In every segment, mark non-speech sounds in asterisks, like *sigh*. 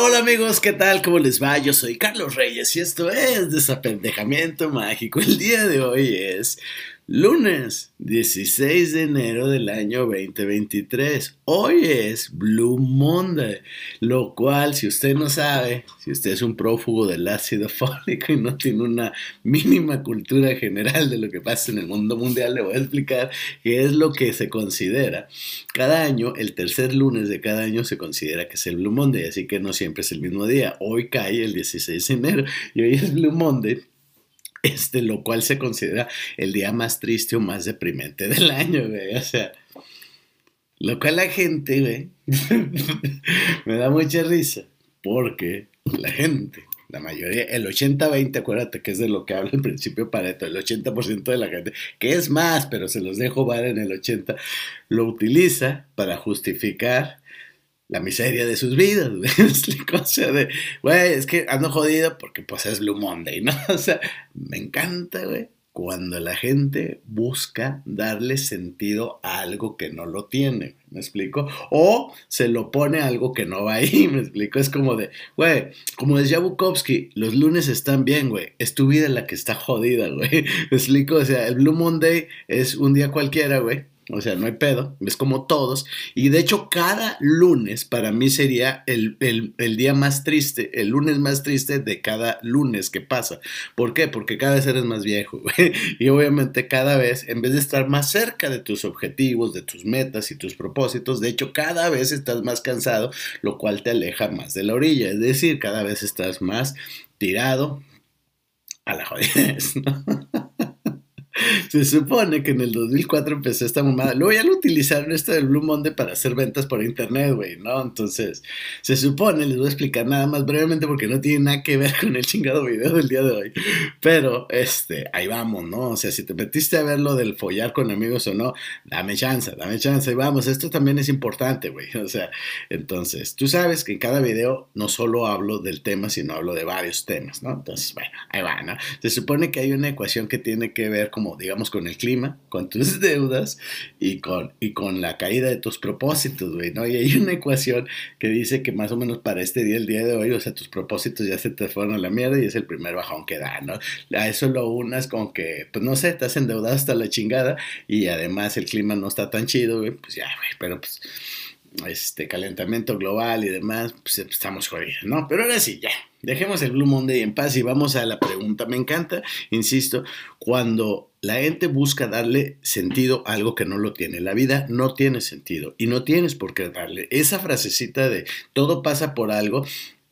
Hola, amigos, ¿qué tal? ¿Cómo les va? Yo soy Carlos Reyes y esto es Desapendejamiento Mágico. El día de hoy es Lunes 16 de enero del año 2023. Hoy es Blue Monday, lo cual si usted no sabe, si usted es un prófugo del ácido *laughs* fólico y no tiene una mínima cultura general de lo que pasa en el mundo mundial, le voy a explicar qué es lo que se considera. Cada año, el tercer lunes de cada año se considera que es el Blue Monday, así que no siempre es el mismo día. Hoy cae el 16 de enero y hoy es Blue Monday este, lo cual se considera el día más triste o más deprimente del *laughs* año, güey. O sea, lo cual la gente, güey, *laughs* me da mucha risa, porque la gente, la mayoría, el 80-20, acuérdate que es de lo que habla el principio Pareto, el 80% de la gente, que es más, pero se los dejo ver en el 80, lo utiliza para justificar la miseria de sus vidas, güey. *laughs* O sea, de, güey, es que ando jodido porque pues es Blue Monday, ¿no? *laughs* O sea, me encanta, güey, cuando la gente busca darle sentido a algo que no lo tiene, ¿me explico? O se lo pone a algo que no va ahí, *laughs* ¿me explico? Es como de, güey, como decía Bukowski, los lunes están bien, güey, es tu vida la que está jodida, güey, ¿me explico? O sea, el Blue Monday es un día cualquiera, güey o sea, no hay pedo, es como todos. Y de hecho, cada lunes para mí sería el, día más triste, el lunes más triste de cada lunes que pasa. ¿Por qué? Porque cada vez eres más viejo. *laughs* Y obviamente cada vez, en vez de estar más cerca de tus objetivos, de tus metas y tus propósitos, de hecho, cada vez estás más cansado, lo cual te aleja más de la orilla. Es decir, cada vez estás más tirado a la jodidez, *laughs* ¿no? Se supone que en el 2004 empezó esta mamada. Luego ya lo utilizaron esto del Blue Monday para hacer ventas por internet, güey, ¿no? Entonces, se supone, les voy a explicar nada más brevemente porque no tiene nada que ver *laughs* con el chingado video del día de hoy. Pero, este, ahí vamos, ¿no? O sea, si te metiste a ver lo del follar con amigos o no, dame chance, dame chance. Y vamos, esto también es importante, güey. *laughs* O sea, entonces, tú sabes que en cada video no solo hablo del tema, sino hablo de varios temas, ¿no? Entonces, bueno, ahí va, ¿no? Se supone que hay una ecuación que tiene que ver como digamos, con el clima, con tus *laughs* deudas y con, y con la caída de tus propósitos, güey, ¿no? Y hay una ecuación que dice que más o menos para este día, el día de hoy, o sea, tus propósitos ya se te fueron a la mierda y es el primer bajón que da, ¿no? A eso lo unas con que, pues no sé, estás endeudado hasta la chingada y además el clima no está tan chido, güey, pues ya, güey, pero pues este calentamiento global y demás, pues estamos jodidos, ¿no? Pero ahora sí, ya, dejemos el Blue Monday en paz y vamos a la pregunta. Me encanta, insisto, cuando la gente busca darle sentido a algo que no lo tiene. La vida no tiene sentido y no tienes por qué darle. Esa frasecita de todo pasa por algo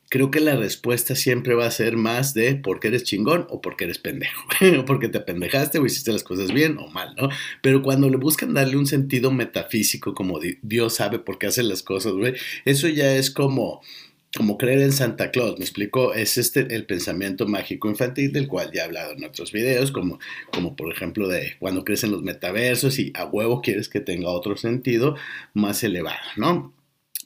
creo que la respuesta siempre va a ser más de porque eres chingón o porque eres pendejo, o *laughs* porque te pendejaste o hiciste las cosas bien o mal, ¿no? Pero cuando le buscan darle un sentido metafísico, como Dios sabe por qué hace las cosas, güey, eso ya es como como creer en Santa Claus, me explico, es este el pensamiento mágico infantil del cual ya he hablado en otros videos, como, como por ejemplo de cuando crecen los metaversos y a huevo quieres que tenga otro sentido más elevado, ¿no?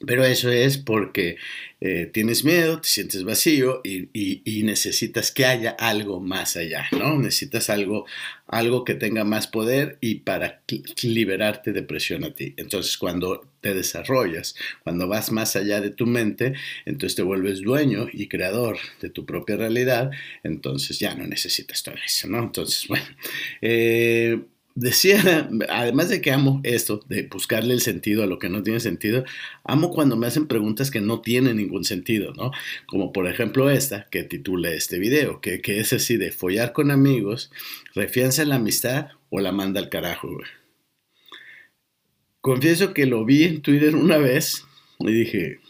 Pero eso es porque eh, tienes miedo, te sientes vacío y, necesitas que haya algo más allá, ¿no? Necesitas algo, algo que tenga más poder y para liberarte de presión a ti. Entonces, cuando te desarrollas, cuando vas más allá de tu mente, entonces te vuelves dueño y creador de tu propia realidad, entonces ya no necesitas todo eso, ¿no? Entonces, bueno. Eh, decía, además de que amo esto, de buscarle el sentido a lo que no tiene sentido, amo cuando me hacen preguntas que no tienen ningún sentido, ¿no? Como por ejemplo esta, que titula este video, que, es así de follar con amigos, refianza en la amistad o la manda al carajo, güey. Confieso que lo vi en Twitter una vez y dije,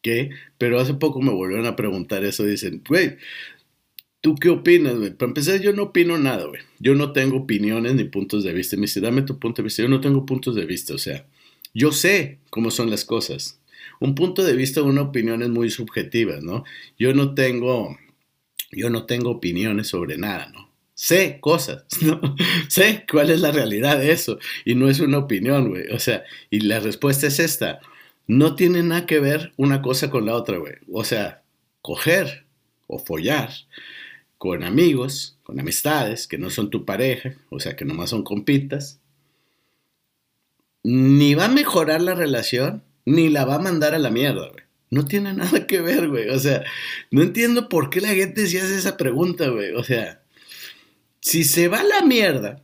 ¿qué? Pero hace poco me volvieron a preguntar eso, dicen, güey, ¿Tú qué opinas, güey? Para empezar, yo no opino nada, güey. Yo no tengo opiniones ni puntos de vista. Me dice, dame tu punto de vista. Yo no tengo puntos de vista. O sea, yo sé cómo son las cosas. Un punto de vista, una opinión es muy subjetiva, ¿no? Yo no tengo, yo no tengo opiniones sobre nada, ¿no? Sé cosas, *laughs* ¿no? sé cuál es la realidad de eso. Y no es una opinión, güey. O sea, y la respuesta es esta. No tiene nada que ver una cosa con la otra, güey. O sea, coger o follar con amigos, con amistades que no son tu pareja, o sea, que nomás son compitas, ni va a mejorar la relación, ni la va a mandar a la mierda, güey. No tiene *laughs* nada que ver, güey. O sea, no entiendo por qué la gente se hace esa pregunta, güey. O sea, si se va a la mierda,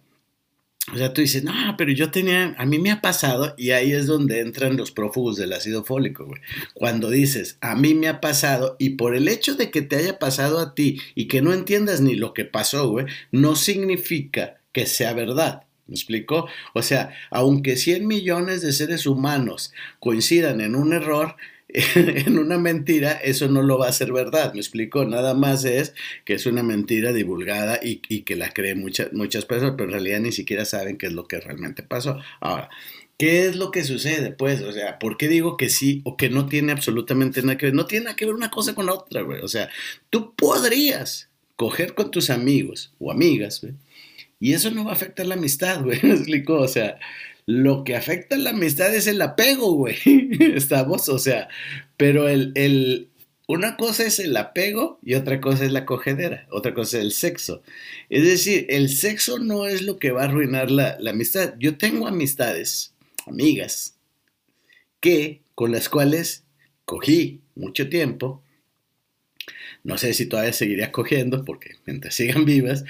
o sea, tú dices, no, pero yo tenía, a mí me ha pasado, y ahí es donde entran los prófugos del ácido fólico, güey. Cuando dices, a mí me ha pasado, y por el hecho de que te haya pasado a ti y que no entiendas ni lo que pasó, güey, no significa que sea verdad. ¿Me explico? O sea, aunque 100 millones de seres humanos coincidan en un error, *laughs* en una mentira, eso no lo va a ser verdad, me explico, nada más es que es una mentira divulgada y, que la creen muchas, muchas personas, pero en realidad ni siquiera saben qué es lo que realmente pasó. Ahora, ¿qué es lo que sucede? Pues, o sea, ¿por qué digo que sí o que no tiene absolutamente nada que ver? No tiene nada que ver una cosa con la otra, güey. O sea, tú podrías coger con tus amigos o amigas, güey, y eso no va a afectar la amistad, güey, *laughs* me explico, o sea, lo que afecta a la amistad es el apego, güey. *laughs* Estamos, o sea, pero el, el, una cosa es el apego y otra cosa es la cogedera, otra cosa es el sexo. Es decir, el sexo no es lo que va a arruinar la, la amistad. Yo tengo amistades, amigas, que con las cuales cogí mucho tiempo. No sé si todavía seguiría cogiendo porque mientras sigan vivas,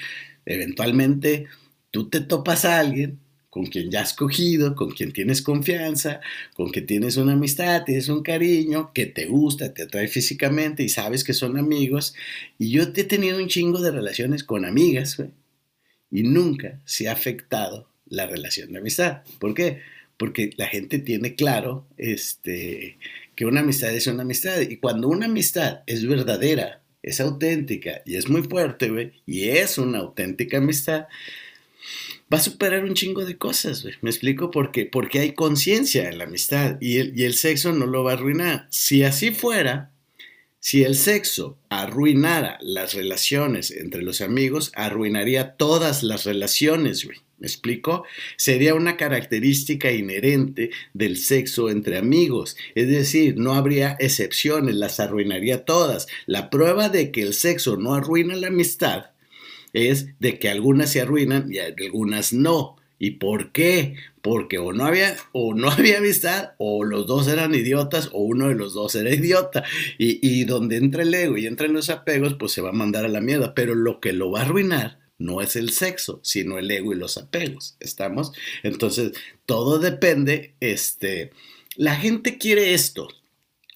eventualmente tú te topas a alguien con quien ya has cogido, con quien tienes confianza, con quien tienes una amistad, tienes un cariño, que te gusta, te atrae físicamente y sabes que son amigos. Y yo he tenido un chingo de relaciones con amigas, y nunca se ha afectado la relación de amistad. ¿Por qué? Porque la gente tiene claro este, que una amistad es una amistad. Y cuando una amistad es verdadera, es auténtica y es muy fuerte, güey, y es una auténtica amistad, va a superar un chingo de cosas, güey. ¿Me explico? Porque, porque hay conciencia en la amistad y el, y el sexo no lo va a arruinar. Si así fuera, si el sexo arruinara las relaciones entre los amigos, arruinaría todas las relaciones, güey. ¿Me explico? Sería una característica inherente del sexo entre amigos. Es decir, no habría excepciones, las arruinaría todas. La prueba de que el sexo no arruina la amistad es de que algunas se arruinan y algunas no. ¿Y por qué? Porque o no había, o no *laughs* había amistad, o los dos eran idiotas, o uno de los dos era idiota. Y, y donde entra el ego y entran los apegos, pues se va a mandar a la mierda. Pero lo que lo va a arruinar no es el sexo, sino el ego y los apegos. ¿Estamos? Entonces, todo depende, este, la gente quiere esto.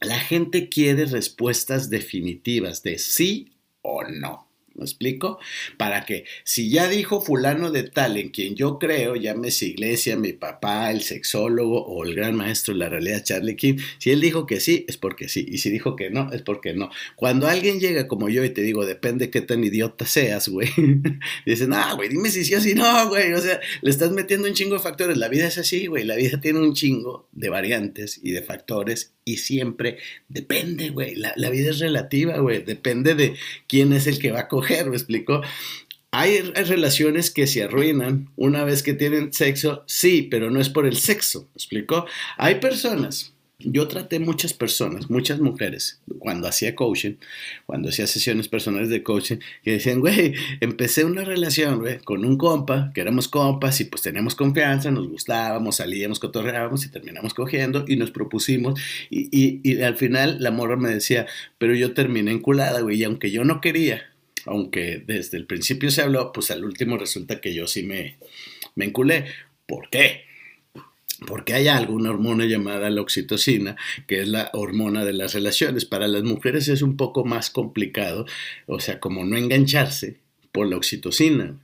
La gente quiere respuestas definitivas de sí o no. ¿Me explico? Para que si ya dijo fulano de tal en quien yo creo, llámese iglesia, mi papá, el sexólogo o el gran maestro de la realidad Charlie King, si él dijo que sí, es porque sí, y si dijo que no, es porque no. Cuando alguien llega como yo y te digo, depende qué tan idiota seas, güey, *laughs* dicen, ah, güey, dime si sí o si no, güey, o sea, le estás metiendo un chingo de factores, la vida es así, güey, la vida tiene un chingo de variantes y de factores y siempre depende, güey. La, vida es relativa, güey. Depende de quién es el que va a coger, ¿me explico? Hay, relaciones que se arruinan una vez que tienen sexo, sí, pero no es por el sexo, ¿me explico? Hay personas yo traté muchas personas, muchas mujeres, cuando hacía coaching, cuando hacía sesiones personales de coaching, que decían, güey, empecé una relación, güey, con un compa, que éramos compas y pues teníamos confianza, nos gustábamos, salíamos, cotorreábamos y terminamos cogiendo y nos propusimos. Y, y, y al final la morra me decía, pero yo terminé enculada, güey, y aunque yo no quería, aunque desde el principio se habló, pues al último resulta que yo sí me, me enculé. ¿Por qué? porque hay alguna hormona llamada la oxitocina, que es la hormona de las relaciones. Para las mujeres es un poco más complicado, o sea, como no engancharse por la oxitocina.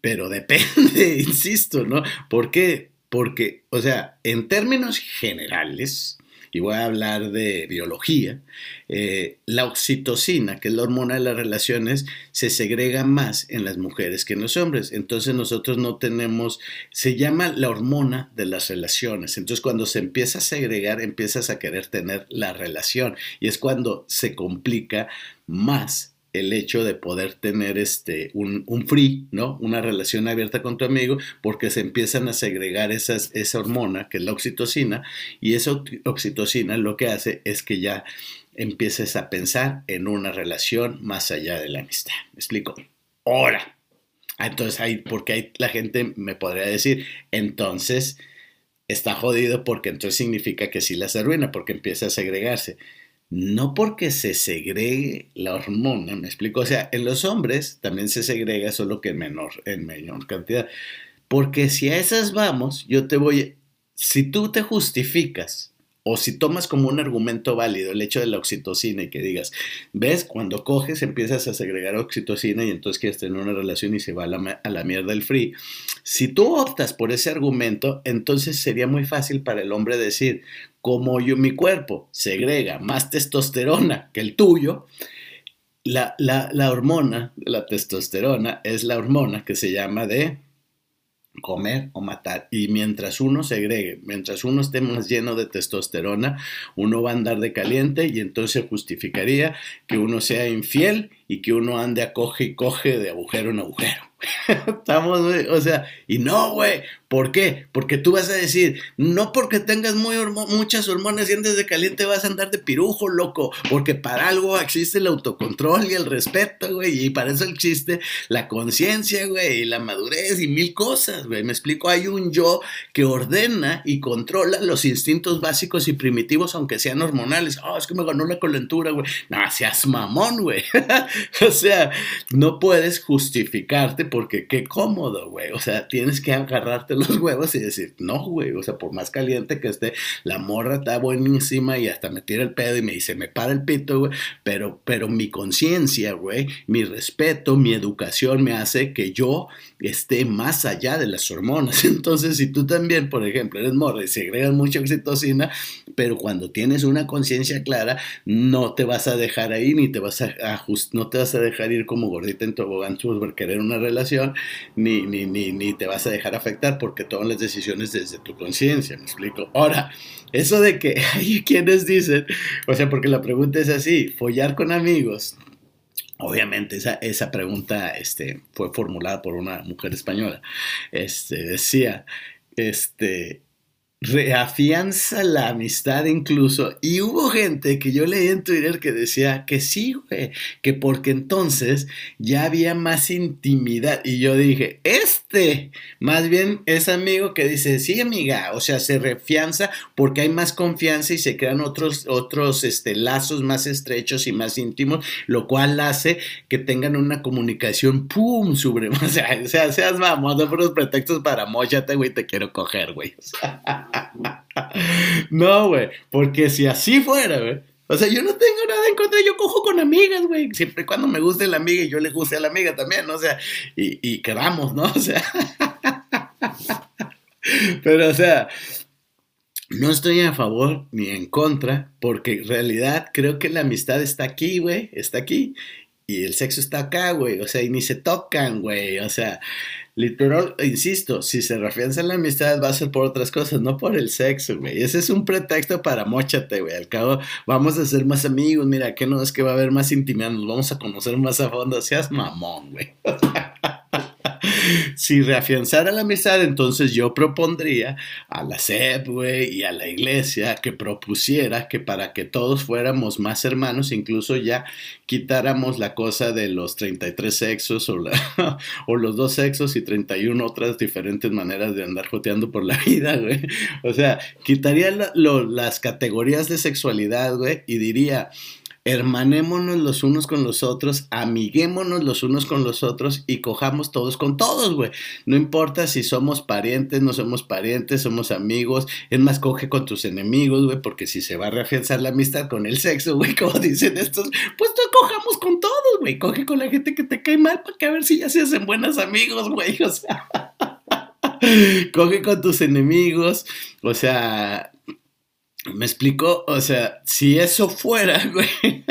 Pero depende, *laughs* insisto, ¿no? ¿Por qué? Porque, o sea, en términos generales, y voy a hablar de biología, eh, la oxitocina, que es la hormona de las relaciones, se segrega más en las mujeres que en los hombres. Entonces nosotros no tenemos, se llama la hormona de las relaciones. Entonces cuando se empieza a segregar, empiezas a querer tener la relación y es cuando se complica más el hecho de poder tener este, un, free, ¿no? Una relación abierta con tu amigo, porque se empiezan a segregar esas, esa hormona, que es la oxitocina, y esa oxitocina lo que hace es que ya empieces a pensar en una relación más allá de la amistad. ¿Me explico? Ahora. Entonces, ahí, porque ahí la gente me podría decir, entonces, está jodido porque entonces significa que sí las arruina, porque empieza a segregarse. No porque se segregue la hormona, me explico. O sea, en los hombres también se segrega, solo que en menor, en menor cantidad. Porque si a esas vamos, yo te voy, si tú te justificas o si tomas como un argumento válido el hecho de la oxitocina y que digas, ves, cuando coges empiezas a segregar oxitocina y entonces quieres tener una relación y se va a la, mierda el free. Si tú optas por ese argumento, entonces sería muy fácil para el hombre decir, como yo, mi cuerpo segrega más testosterona que el tuyo, la, la, la hormona, la testosterona, es la hormona que se llama de comer o matar. Y mientras uno segregue, mientras uno esté más lleno de testosterona, uno va a andar de caliente y entonces justificaría que uno sea infiel y que uno ande a coge y coge de agujero en agujero. *laughs* Estamos, o sea, y no, güey, ¿por qué? Porque tú vas a decir, no porque tengas muy muchas hormonas y andes de caliente vas a andar de pirujo, loco, porque para algo existe el autocontrol y el respeto, güey, y para eso existe la conciencia, güey, y la madurez y mil cosas, güey, me explico, hay un yo que ordena y controla los instintos básicos y primitivos, aunque sean hormonales, oh, es que me ganó la calentura, güey, no, seas mamón, güey, *laughs* *laughs* o sea, no puedes justificarte porque qué cómodo, güey. O sea, tienes que agarrarte los huevos y decir, no, güey. O sea, por más caliente que esté, la morra está buenísima y hasta me tira el pedo y me dice, me para el pito, güey. Pero, pero mi conciencia, güey, mi respeto, mi educación me hace que yo esté más allá de las hormonas. *laughs* Entonces, si tú también, por ejemplo, eres morra y segregas mucha oxitocina, pero cuando tienes una conciencia clara, no te vas a dejar ahí ni te vas a ajustar, te vas a dejar ir como gordita en tobogán por querer una relación ni, ni, ni, ni te vas a dejar afectar porque toman las decisiones desde tu conciencia, me explico. Ahora, eso de que *laughs* hay quienes dicen, o sea, porque la pregunta es así, follar con amigos, Obviamente esa, esa pregunta este, fue formulada por una mujer española. Este, decía, este, reafianza la amistad incluso. Y hubo gente que yo leí en Twitter que decía que sí, güey, que porque entonces ya había más intimidad. Y yo dije, este, más bien es amigo que dice, sí, amiga, o sea, se reafianza porque hay más confianza y se crean otros, otros este, lazos más estrechos y más íntimos, lo cual hace que tengan una comunicación, pum, sobre, *laughs* o sea, seas vamos, no por los pretextos para mochate, güey, te quiero coger, güey. O *laughs* sea, *laughs* no, güey, porque si así fuera, güey. O sea, yo no tengo nada en contra, yo cojo con amigas, güey. Siempre y cuando me guste la amiga y yo le guste a la amiga también, o sea, y, y quedamos, ¿no? *laughs* O sea. Pero, o sea, no estoy a favor ni en contra, porque en realidad creo que la amistad está aquí, güey, está aquí. Y el sexo está acá, güey. O sea, y ni se tocan, güey. O sea, Literal, insisto, si se refianza la amistad va a ser por otras cosas, no por el sexo, güey. Ese es un pretexto para mochate, güey. Al cabo, vamos a ser más amigos, mira, que no es que va a haber más intimidad, nos vamos a conocer más a fondo. Seas mamón, güey. *laughs* si reafianzara la amistad, entonces yo propondría a la SEP, y a la iglesia que propusiera que para que todos fuéramos más hermanos, incluso ya quitáramos la cosa de los 33 sexos o, *laughs* o los dos sexos y 31 otras diferentes maneras de andar joteando por la *laughs* vida, güey. O sea, quitaría las categorías de sexualidad, güey, y diría, hermanémonos los unos con los otros, amiguémonos los unos con los otros y cojamos todos con todos, güey. No importa si somos parientes, no somos parientes, somos amigos. Es más, coge con tus enemigos, güey, porque si se va a reafianzar la amistad con el sexo, güey, *laughs* como dicen estos, pues tú cojamos con todos, güey. Coge con la gente que te cae mal para que a ver si ya se hacen buenos amigos, güey. *laughs* O sea, *laughs* coge con tus enemigos, o sea, ¿Me explico? O sea, si eso fuera, *laughs* güey.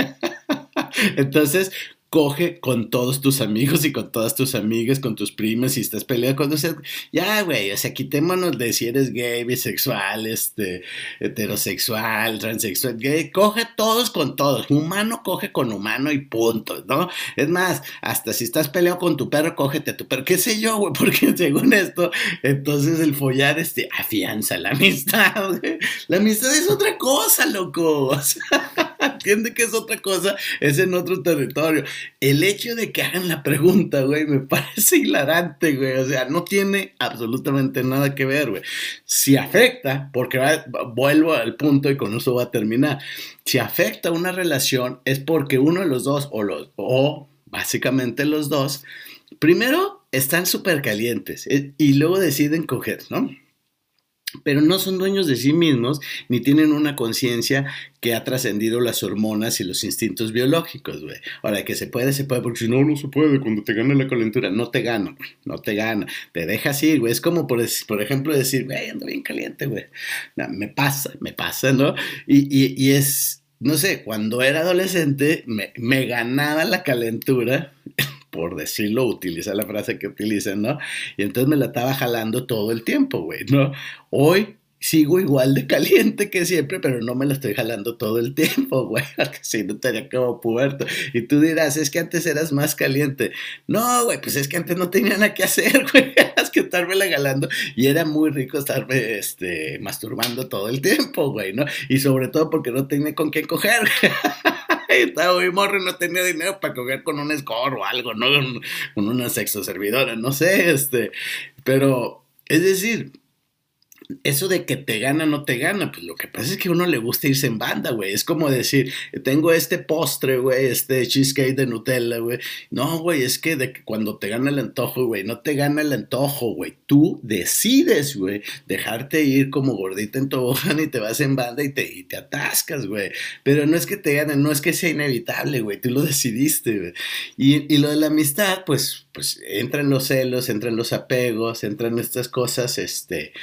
Entonces, coge con todos tus amigos y con todas tus amigas, con tus primas, si estás peleando con tus... Ya, güey, o sea, quitémonos de si eres gay, bisexual, este, heterosexual, transexual, gay, coge todos con todos, humano coge con humano y punto, ¿no? Es más, hasta si estás peleado con tu perro, cógete a tu perro, qué sé yo, güey, *laughs* porque según esto, entonces el follar, este, afianza la amistad. La amistad es otra cosa, loco, o sea... Entiende que es otra cosa, es en otro territorio. El hecho de que hagan la pregunta, güey, me *laughs* parece hilarante, güey. O sea, no tiene absolutamente nada que ver, güey. Si afecta, porque vuelvo al punto y con eso va a terminar. Si afecta una relación es porque uno de los dos, o, los, o básicamente los dos, primero están súper calientes eh, y luego deciden coger, ¿no? Pero no son dueños de sí mismos ni tienen una conciencia que ha trascendido las hormonas y los instintos biológicos, güey. Ahora, que se puede, se puede, porque si no, no se puede. Cuando te gana la calentura, no te gana, no te gana. Te dejas ir, güey. Es como, por, por ejemplo, decir, güey, ando bien caliente, güey. me pasa, me pasa, ¿no? Y, y, es, no sé, cuando era adolescente, me, me ganaba la calentura *laughs* por decirlo, utiliza la frase que utilizan, ¿no? Y entonces me la estaba jalando todo el tiempo, güey, ¿no? Hoy sigo igual de caliente que siempre, pero no me la estoy jalando todo el tiempo, *laughs* güey, porque si no estaría como puerto. Y tú dirás, es que antes eras más caliente. No, güey, pues es que antes no tenía nada que hacer, *laughs* güey, es que estarme la jalando. Y era muy rico estarme, este, masturbando todo el tiempo, güey, ¿no? Y sobre todo porque no tenía con qué coger, *laughs* estaba muy morro y no tenía dinero para coger con un score o algo, ¿no? Con una sexo servidora, no sé, este. Pero, es decir, eso de que te gana no te gana, pues lo que pasa es que a uno le gusta irse en banda, güey. Es como decir, tengo este postre, güey, este cheesecake de Nutella, güey. No, güey, es que de que cuando te gana el antojo, güey, no te gana el antojo, güey. Tú decides, güey, dejarte ir como gordita en tobogán y te vas en banda y te, te atascas, güey. Pero no es que te ganen, no es que sea inevitable, güey. Tú lo decidiste, güey. Y, y lo de la amistad, pues, pues entran los celos, entran los apegos, entran estas cosas, este.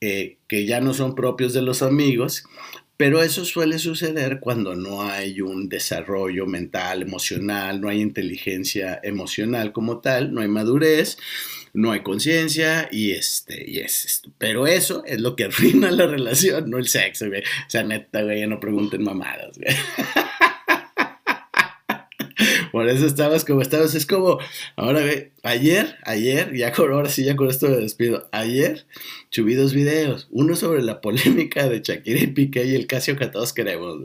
Eh, que ya no son propios de los amigos, pero eso suele suceder cuando no hay un desarrollo mental, emocional, no hay inteligencia emocional como tal, no hay madurez, no hay conciencia y este, y es esto. Pero eso es lo que *laughs* arruina la relación, no el sexo, güey. O sea, neta, güey, no pregunten mamadas, güey. *laughs* Por eso estabas como estabas. Es como, ahora ve, ayer, ayer, ya con, ahora sí, ya con esto me despido. Ayer subí dos videos. Uno sobre la polémica de Shakira y Piqué y el Casio que todos queremos.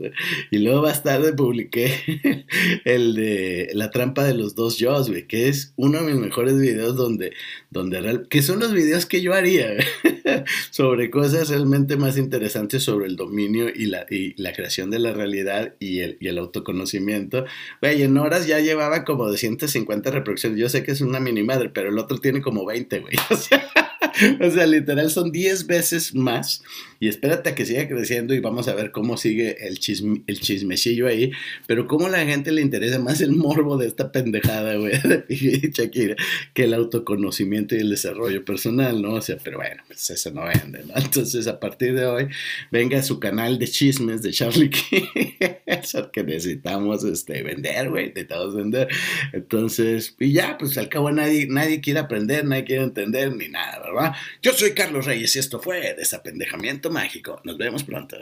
Y luego más tarde publiqué *laughs* el de La trampa de los dos yo, güey, que es uno de mis mejores videos donde, donde que son los videos que yo haría *laughs* sobre cosas realmente más interesantes sobre el dominio y la, y la creación de la realidad y el, y el autoconocimiento. Güey, en horas llevaba como 250 reproducciones. Yo sé que es una mini madre, pero el otro tiene como 20, güey. *laughs* O sea, *laughs* o sea, literal son 10 veces más. Y espérate a que siga creciendo y vamos a ver cómo sigue el, chisme, el chismecillo ahí. Pero cómo a la gente le interesa más el morbo de esta pendejada, güey, *laughs* de Shakira, que el autoconocimiento y el desarrollo personal, ¿no? O sea, pero bueno, pues eso no vende, ¿no? Entonces, a partir de hoy, venga su canal de chismes de Charlie *laughs* King. eso que necesitamos este, vender, güey, necesitamos vender. Entonces, y ya, pues al cabo nadie, nadie quiere aprender, nadie quiere entender, ni nada, ¿verdad? Yo soy Carlos Reyes y esto fue Desapendejamiento Mágico. Nos vemos pronto.